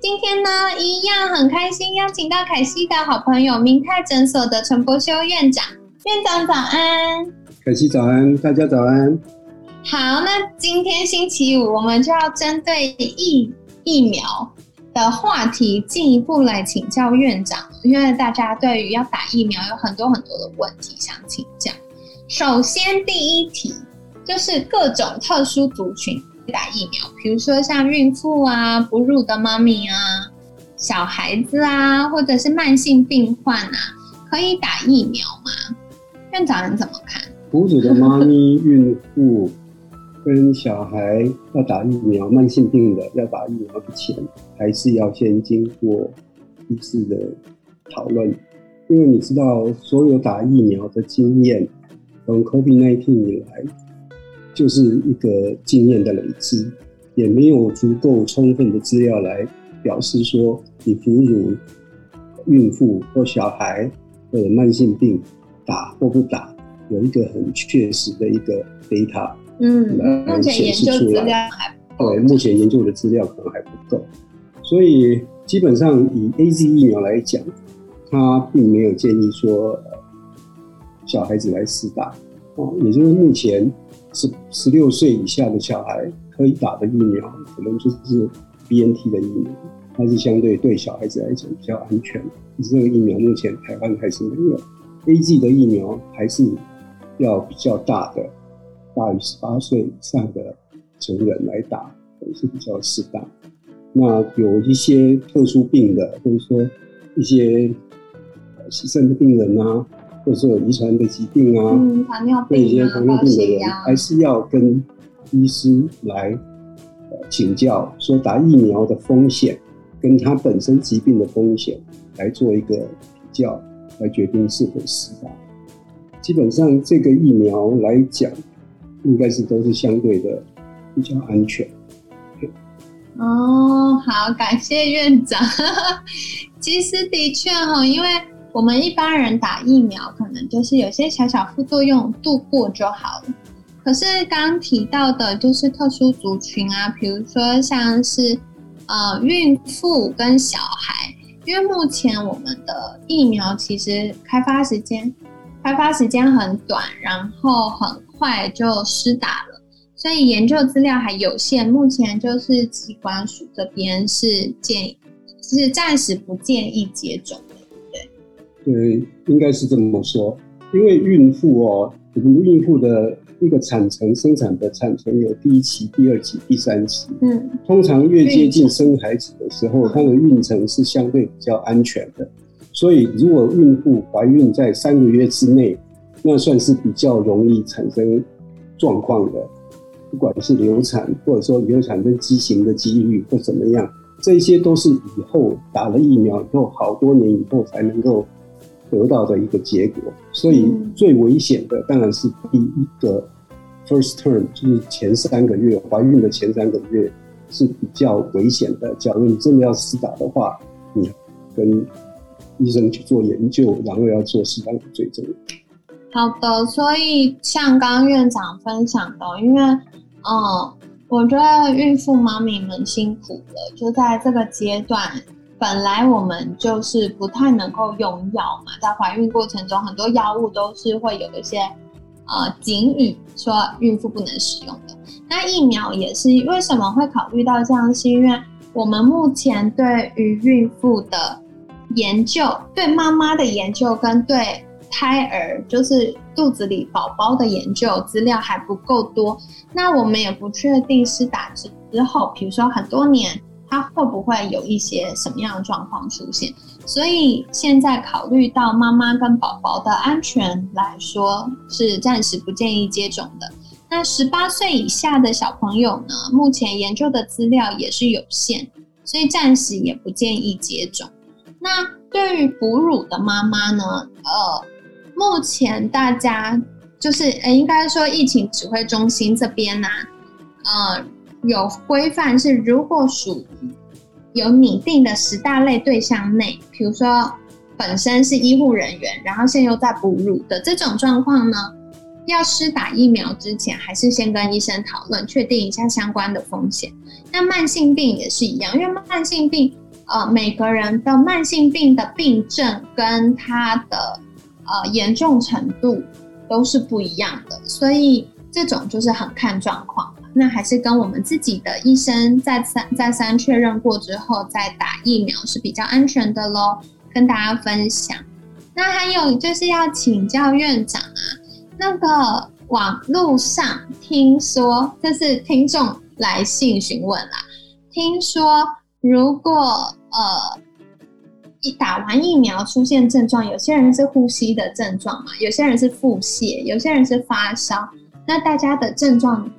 今天呢，一样很开心，邀请到凯西的好朋友明泰诊所的陈柏修院长。院长早安，凯西早安，大家早安。好，那今天星期五，我们就要针对疫疫苗的话题进一步来请教院长，因为大家对于要打疫苗有很多很多的问题想请教。首先，第一题就是各种特殊族群打疫苗，比如说像孕妇啊、哺乳的妈咪啊、小孩子啊，或者是慢性病患啊，可以打疫苗吗？院长你怎么看？哺乳的妈咪、孕妇。跟小孩要打疫苗，慢性病的要打疫苗之前，还是要先经过医师的讨论，因为你知道，所有打疫苗的经验，从 COVID-19 以来，就是一个经验的累积，也没有足够充分的资料来表示说，你哺乳、孕妇或小孩或者慢性病打或不打，有一个很确实的一个 data。嗯，目前研究资料还对，目前研究的资料可能还不够，所以基本上以 A Z 疫苗来讲，它并没有建议说小孩子来试打。哦，也就是目前十十六岁以下的小孩可以打的疫苗，可能就是 B N T 的疫苗，它是相对对小孩子来讲比较安全。这个疫苗目前台湾还是没有 A G 的疫苗，还是要比较大的。大于十八岁以上的成人来打，也是比较适当。那有一些特殊病的，或者说一些牺牲的病人啊，或者说有遗传的疾病啊，糖尿病、一些糖尿病的人，还是要跟医师来请教，说打疫苗的风险跟他本身疾病的风险来做一个比较，来决定是否施打。基本上这个疫苗来讲。应该是都是相对的比较安全。哦，好，感谢院长。其实的确哈，因为我们一般人打疫苗，可能就是有些小小副作用度过就好了。可是刚提到的，就是特殊族群啊，比如说像是呃孕妇跟小孩，因为目前我们的疫苗其实开发时间开发时间很短，然后很。快就施打了，所以研究资料还有限。目前就是机关署这边是建议，是暂时不建议接种的，对对，应该是这么说。因为孕妇哦，我们孕妇的一个产程生产的产程有第一期、第二期、第三期。嗯，通常越接近生孩子的时候，它的孕程是相对比较安全的。所以，如果孕妇怀孕在三个月之内。那算是比较容易产生状况的，不管是流产，或者说流产跟畸形的几率或怎么样，这些都是以后打了疫苗以后好多年以后才能够得到的一个结果。所以最危险的当然是第一个 first term，就是前三个月怀孕的前三个月是比较危险的。假如你真的要施打的话，你跟医生去做研究，然后要做适当的追踪。好的，所以像刚刚院长分享的，因为，嗯，我觉得孕妇妈咪们辛苦了，就在这个阶段，本来我们就是不太能够用药嘛，在怀孕过程中，很多药物都是会有一些，呃，警语说孕妇不能使用的。那疫苗也是为什么会考虑到这样，是因为我们目前对于孕妇的研究，对妈妈的研究跟对。胎儿就是肚子里宝宝的研究资料还不够多，那我们也不确定是打之之后，比如说很多年，它会不会有一些什么样的状况出现？所以现在考虑到妈妈跟宝宝的安全来说，是暂时不建议接种的。那十八岁以下的小朋友呢？目前研究的资料也是有限，所以暂时也不建议接种。那对于哺乳的妈妈呢，呃，目前大家就是呃，应该说疫情指挥中心这边呢，呃，有规范是，如果属于有拟定的十大类对象内，比如说本身是医护人员，然后现在又在哺乳的这种状况呢，要施打疫苗之前，还是先跟医生讨论，确定一下相关的风险。那慢性病也是一样，因为慢性病，呃，每个人的慢性病的病症跟他的呃严重程度都是不一样的，所以这种就是很看状况。那还是跟我们自己的医生再三再三确认过之后再打疫苗是比较安全的喽，跟大家分享。那还有就是要请教院长啊，那个网络上听说这是听众来信询问啦，听说如果呃一打完疫苗出现症状，有些人是呼吸的症状嘛，有些人是腹泻，有些人是发烧，那大家的症状。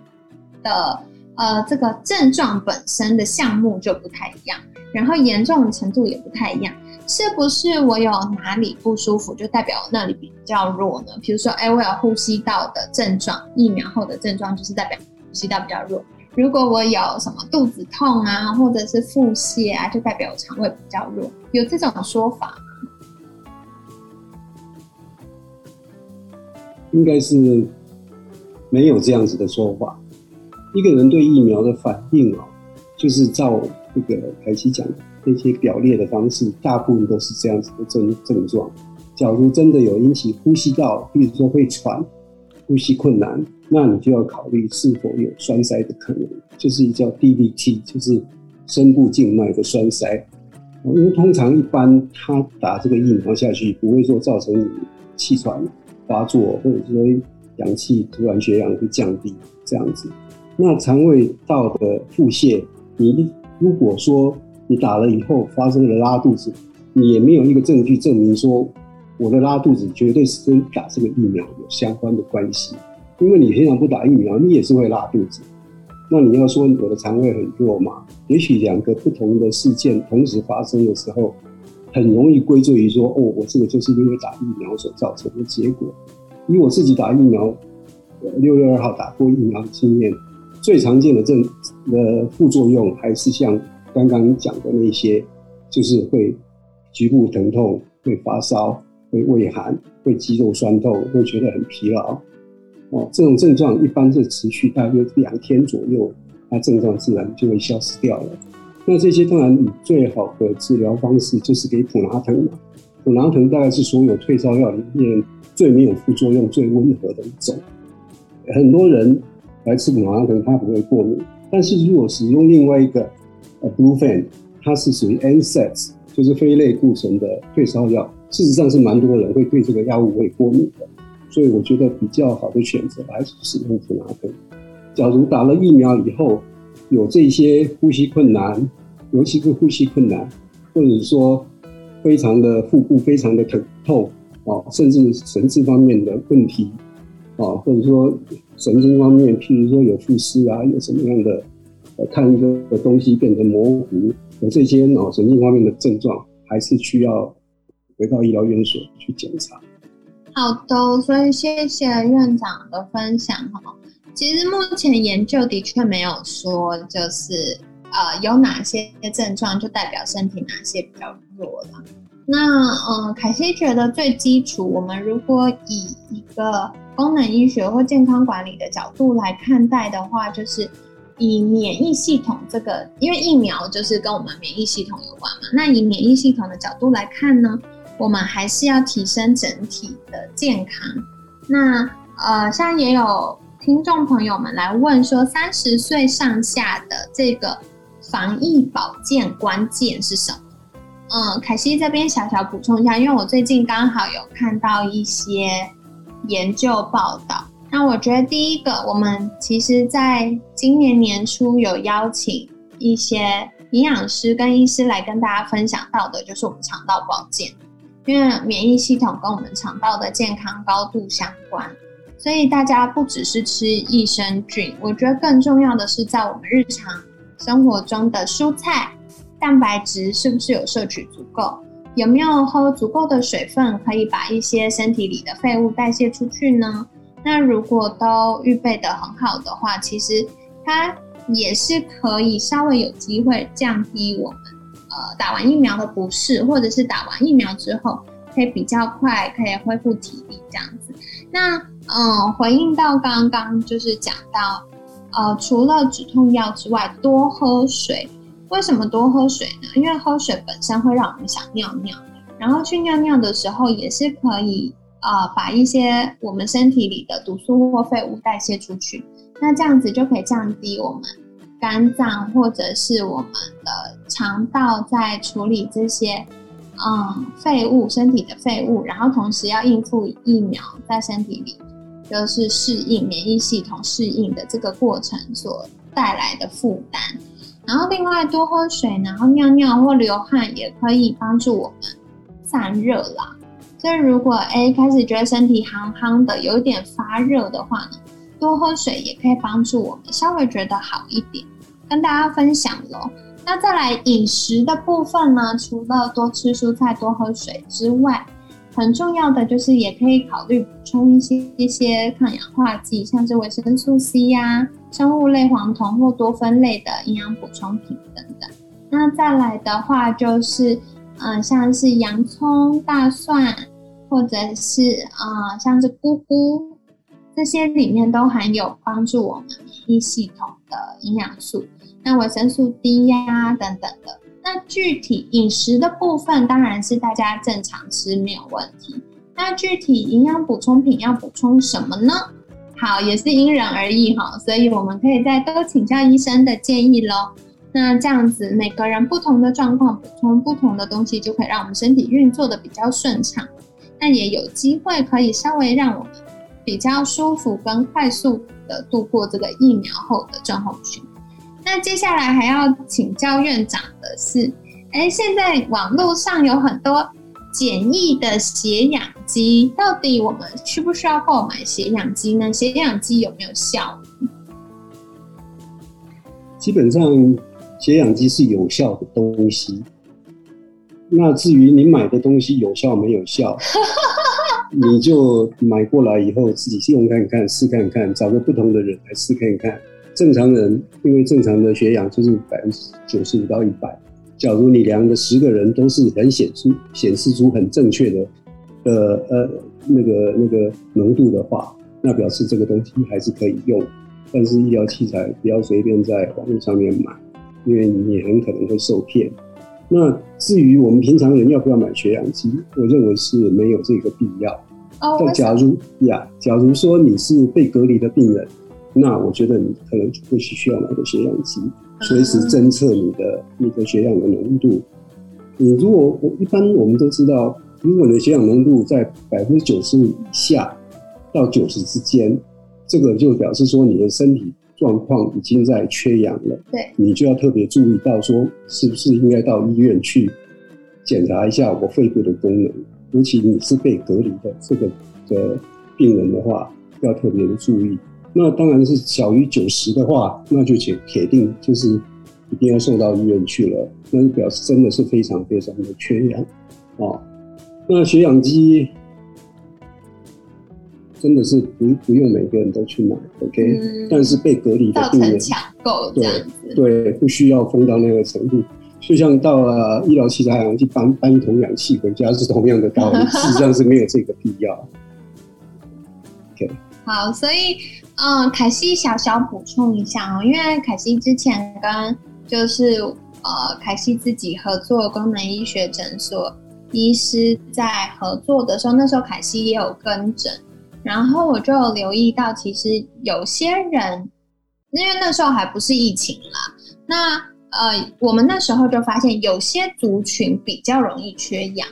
的呃，这个症状本身的项目就不太一样，然后严重的程度也不太一样。是不是我有哪里不舒服，就代表那里比较弱呢？比如说，哎，我有呼吸道的症状，疫苗后的症状就是代表呼吸道比较弱。如果我有什么肚子痛啊，或者是腹泻啊，就代表我肠胃比较弱。有这种说法吗？应该是没有这样子的说法。一个人对疫苗的反应啊，就是照这个凯西讲那些表列的方式，大部分都是这样子的症症状。假如真的有引起呼吸道，比如说会喘、呼吸困难，那你就要考虑是否有栓塞的可能，就是叫 DVT，就是深部静脉的栓塞。因为通常一般他打这个疫苗下去，不会说造成你气喘发作，或者说氧气突然血氧会降低这样子。那肠胃道的腹泻，你如果说你打了以后发生了拉肚子，你也没有一个证据证明说我的拉肚子绝对是跟打这个疫苗有相关的关系，因为你平常不打疫苗，你也是会拉肚子。那你要说我的肠胃很弱嘛？也许两个不同的事件同时发生的时候，很容易归罪于说，哦，我这个就是因为打疫苗所造成的结果。以我自己打疫苗，六月二号打过疫苗的经验。最常见的症的副作用还是像刚刚讲的那些，就是会局部疼痛、会发烧、会畏寒、会肌肉酸痛、会觉得很疲劳。哦，这种症状一般是持续大约两天左右，那症状自然就会消失掉了。那这些当然，你最好的治疗方式就是给普拿疼嘛。普拿疼大概是所有退烧药里面最没有副作用、最温和的一种。很多人。来吃普拿疼，它不会过敏。但是如果使用另外一个呃 b l u e f a n 它是属于 NSAIDs，就是非类固醇的退烧药。事实上是蛮多人会对这个药物会过敏的，所以我觉得比较好的选择还是使用普拿疼。假如打了疫苗以后有这些呼吸困难，尤其是呼吸困难，或者说非常的腹部非常的疼痛啊，甚至神志方面的问题。啊，或者说神经方面，譬如说有复视啊，有什么样的呃，看一个东西变成模糊，有这些脑神经方面的症状，还是需要回到医疗院所去检查。好的，所以谢谢院长的分享哈。其实目前研究的确没有说，就是呃有哪些症状就代表身体哪些比较弱了。那呃，凯西觉得最基础，我们如果以一个功能医学或健康管理的角度来看待的话，就是以免疫系统这个，因为疫苗就是跟我们免疫系统有关嘛。那以免疫系统的角度来看呢，我们还是要提升整体的健康。那呃，像也有听众朋友们来问说，三十岁上下的这个防疫保健关键是什么？嗯，凯西这边小小补充一下，因为我最近刚好有看到一些。研究报道，那我觉得第一个，我们其实在今年年初有邀请一些营养师跟医师来跟大家分享到的，就是我们肠道保健，因为免疫系统跟我们肠道的健康高度相关，所以大家不只是吃益生菌，我觉得更重要的是在我们日常生活中的蔬菜蛋白质是不是有摄取足够。有没有喝足够的水分，可以把一些身体里的废物代谢出去呢？那如果都预备的很好的话，其实它也是可以稍微有机会降低我们呃打完疫苗的不适，或者是打完疫苗之后可以比较快可以恢复体力这样子。那嗯，回应到刚刚就是讲到呃，除了止痛药之外，多喝水。为什么多喝水呢？因为喝水本身会让我们想尿尿，然后去尿尿的时候也是可以呃把一些我们身体里的毒素或废物代谢出去，那这样子就可以降低我们肝脏或者是我们的肠道在处理这些嗯废物身体的废物，然后同时要应付疫苗在身体里就是适应免疫系统适应的这个过程所带来的负担。然后另外多喝水，然后尿尿或流汗也可以帮助我们散热啦。所以如果哎开始觉得身体憨憨的，有点发热的话呢，多喝水也可以帮助我们稍微觉得好一点。跟大家分享喽。那再来饮食的部分呢，除了多吃蔬菜、多喝水之外，很重要的就是也可以考虑补充一些一些抗氧化剂，像是维生素 C 呀、生物类黄酮或多酚类的营养补充品等等。那再来的话就是，嗯，像是洋葱、大蒜，或者是啊，像是菇菇，这些里面都含有帮助我们免疫系统的营养素，那维生素 D 呀等等的。那具体饮食的部分当然是大家正常吃没有问题。那具体营养补充品要补充什么呢？好，也是因人而异哈，所以我们可以再多请教医生的建议喽。那这样子每个人不同的状况补充不同的东西，就可以让我们身体运作的比较顺畅。那也有机会可以稍微让我们比较舒服跟快速的度过这个疫苗后的症候群。那接下来还要请教院长的是，哎，现在网络上有很多简易的血氧机，到底我们需不需要购买血氧机呢？血氧机有没有效？基本上，血氧机是有效的东西。那至于你买的东西有效没有效，你就买过来以后自己用看看，试看看，找个不同的人来试看看。正常人，因为正常的血氧就是百分之九十五到一百。假如你量的十个人都是很显出显示出很正确的，呃呃那个那个浓度的话，那表示这个东西还是可以用。但是医疗器材不要随便在网络上面买，因为你很可能会受骗。那至于我们平常人要不要买血氧机，我认为是没有这个必要。哦。但假如呀，假如说你是被隔离的病人。那我觉得你可能就会需要买个血氧机，随时侦测你的你的血氧的浓度。你如果我一般我们都知道，如果你的血氧浓度在百分之九十五以下到九十之间，这个就表示说你的身体状况已经在缺氧了。对，你就要特别注意到说，是不是应该到医院去检查一下我肺部的功能。尤其你是被隔离的这个的病人的话，要特别的注意。那当然是小于九十的话，那就铁铁定就是一定要送到医院去了。那就表示真的是非常非常的缺氧啊。那血氧机真的是不不用每个人都去买，OK？但是被隔离的病人抢购对对，不需要疯到那个程度。就像到了医疗器材行去搬搬一桶氧气回家是同样的道理，事实上是没有这个必要。好，所以。嗯，凯西小小补充一下哦，因为凯西之前跟就是呃凯西自己合作功能医学诊所医师在合作的时候，那时候凯西也有跟诊，然后我就留意到，其实有些人，因为那时候还不是疫情啦，那呃我们那时候就发现有些族群比较容易缺氧。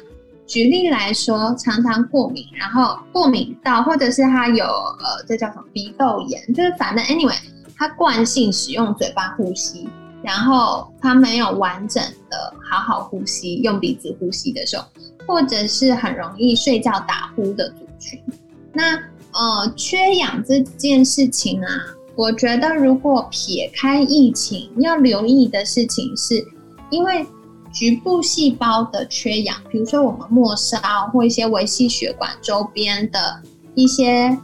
举例来说，常常过敏，然后过敏到，或者是他有呃，这叫什么鼻窦炎，就是反正 anyway，他惯性使用嘴巴呼吸，然后他没有完整的好好呼吸，用鼻子呼吸的时候，或者是很容易睡觉打呼的族群，那呃，缺氧这件事情啊，我觉得如果撇开疫情，要留意的事情是，因为。局部细胞的缺氧，比如说我们末梢或一些维系血管周边的一些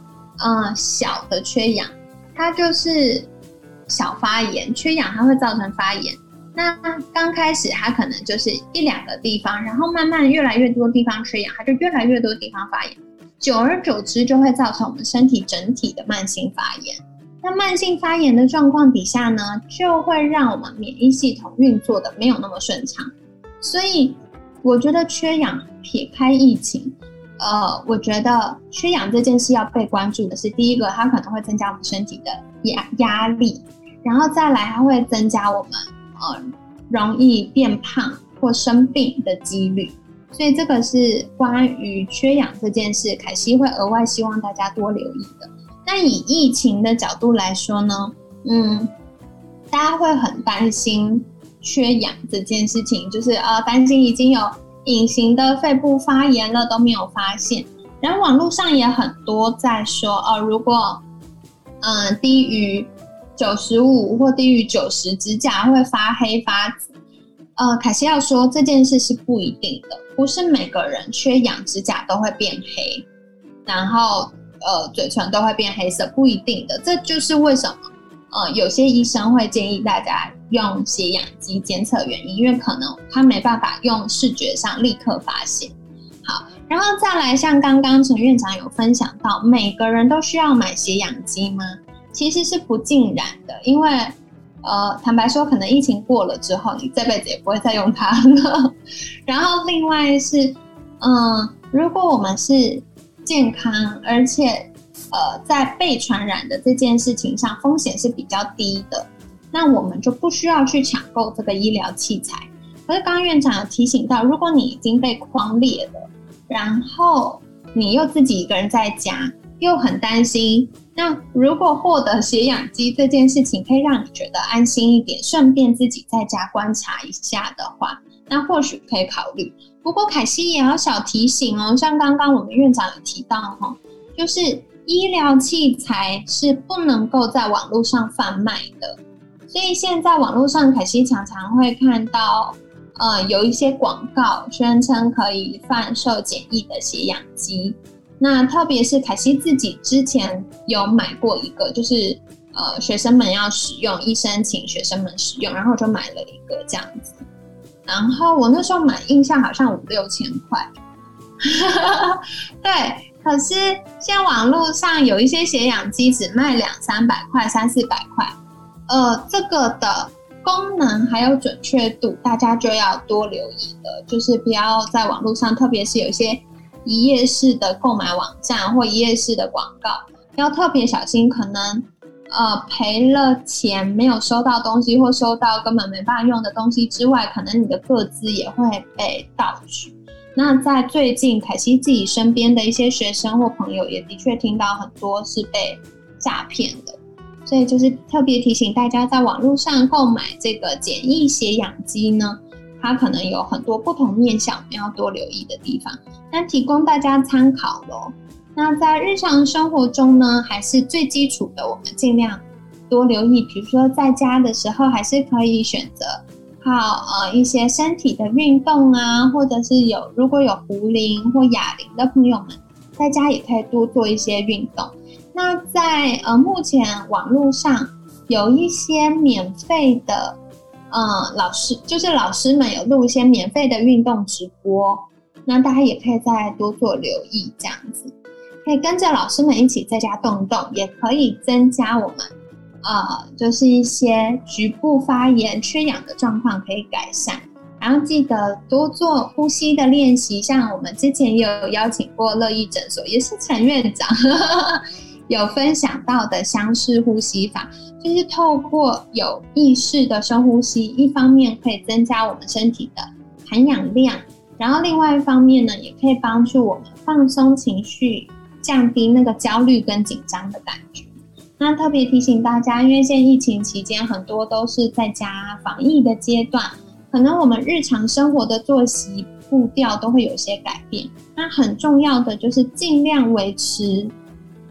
嗯小的缺氧，它就是小发炎。缺氧它会造成发炎。那刚开始它可能就是一两个地方，然后慢慢越来越多地方缺氧，它就越来越多地方发炎。久而久之，就会造成我们身体整体的慢性发炎。那慢性发炎的状况底下呢，就会让我们免疫系统运作的没有那么顺畅。所以，我觉得缺氧撇开疫情，呃，我觉得缺氧这件事要被关注的是，第一个，它可能会增加我们身体的压压力，然后再来，它会增加我们呃容易变胖或生病的几率。所以，这个是关于缺氧这件事，凯西会额外希望大家多留意的。那以疫情的角度来说呢，嗯，大家会很担心缺氧这件事情，就是呃，担心已经有隐形的肺部发炎了都没有发现。然后网络上也很多在说，哦，如果嗯低于九十五或低于九十，指甲会发黑发紫。呃，凯西要说这件事是不一定的，不是每个人缺氧指甲都会变黑，然后。呃，嘴唇都会变黑色，不一定的。这就是为什么，呃，有些医生会建议大家用血氧机监测原因，因为可能他没办法用视觉上立刻发现。好，然后再来，像刚刚陈院长有分享到，每个人都需要买血氧机吗？其实是不尽然的，因为呃，坦白说，可能疫情过了之后，你这辈子也不会再用它了。然后另外是，嗯，如果我们是健康，而且，呃，在被传染的这件事情上，风险是比较低的。那我们就不需要去抢购这个医疗器材。可是刚刚院长提醒到，如果你已经被框裂了，然后你又自己一个人在家，又很担心，那如果获得血氧机这件事情可以让你觉得安心一点，顺便自己在家观察一下的话，那或许可以考虑。不过凯西也要小提醒哦，像刚刚我们院长有提到哈，就是医疗器材是不能够在网络上贩卖的，所以现在网络上凯西常常会看到，呃，有一些广告宣称可以贩售简易的血氧机。那特别是凯西自己之前有买过一个，就是呃学生们要使用，医生请学生们使用，然后就买了一个这样子。然后我那时候买，印象好像五六千块，对。可是现在网络上有一些血氧机只卖两三百块、三四百块，呃，这个的功能还有准确度，大家就要多留意的，就是不要在网络上，特别是有些一页式的购买网站或一页式的广告，要特别小心，可能。呃，赔了钱没有收到东西，或收到根本没办法用的东西之外，可能你的个资也会被盗取。那在最近，凯西自己身边的一些学生或朋友，也的确听到很多是被诈骗的。所以就是特别提醒大家，在网络上购买这个简易血氧机呢，它可能有很多不同面向，我们要多留意的地方。那提供大家参考喽。那在日常生活中呢，还是最基础的，我们尽量多留意。比如说在家的时候，还是可以选择靠呃一些身体的运动啊，或者是有如果有壶铃或哑铃的朋友们，在家也可以多做一些运动。那在呃目前网络上有一些免费的，呃老师就是老师们有录一些免费的运动直播，那大家也可以再多做留意这样子。可以跟着老师们一起在家动动，也可以增加我们，呃，就是一些局部发炎、缺氧的状况可以改善。然后记得多做呼吸的练习，像我们之前也有邀请过乐意诊所，也是陈院长 有分享到的相式呼吸法，就是透过有意识的深呼吸，一方面可以增加我们身体的含氧量，然后另外一方面呢，也可以帮助我们放松情绪。降低那个焦虑跟紧张的感觉。那特别提醒大家，因为现在疫情期间很多都是在家防疫的阶段，可能我们日常生活的作息步调都会有些改变。那很重要的就是尽量维持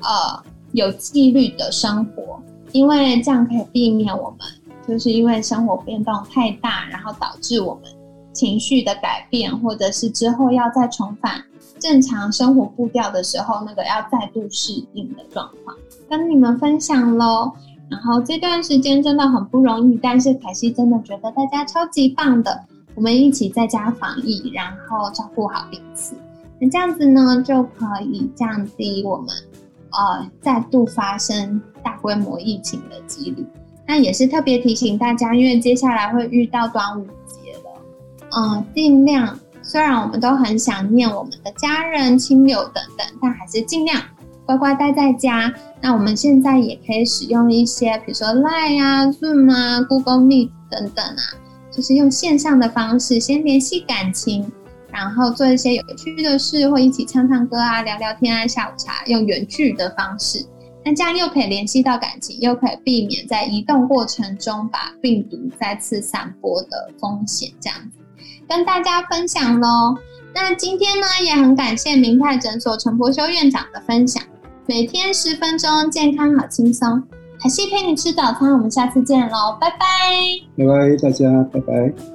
呃有纪律的生活，因为这样可以避免我们就是因为生活变动太大，然后导致我们情绪的改变，或者是之后要再重返正常生活步调的时候，那个要再度适应的状况，跟你们分享喽。然后这段时间真的很不容易，但是凯西真的觉得大家超级棒的，我们一起在家防疫，然后照顾好彼此，那这样子呢就可以降低我们呃再度发生大规模疫情的几率。那也是特别提醒大家，因为接下来会遇到端午节了，嗯，尽量虽然我们都很想念我们的家人、亲友等等，但还是尽量乖乖待在家。那我们现在也可以使用一些，比如说 Line 啊、Zoom 啊、Google Meet 等等啊，就是用线上的方式先联系感情，然后做一些有趣的事，或一起唱唱歌啊、聊聊天啊、下午茶，用远距的方式。那这样又可以联系到感情，又可以避免在移动过程中把病毒再次散播的风险。这样子跟大家分享喽。那今天呢，也很感谢明泰诊所陈柏修院长的分享。每天十分钟，健康好轻松。海西陪你吃早餐，我们下次见喽，拜拜。拜拜，大家拜拜。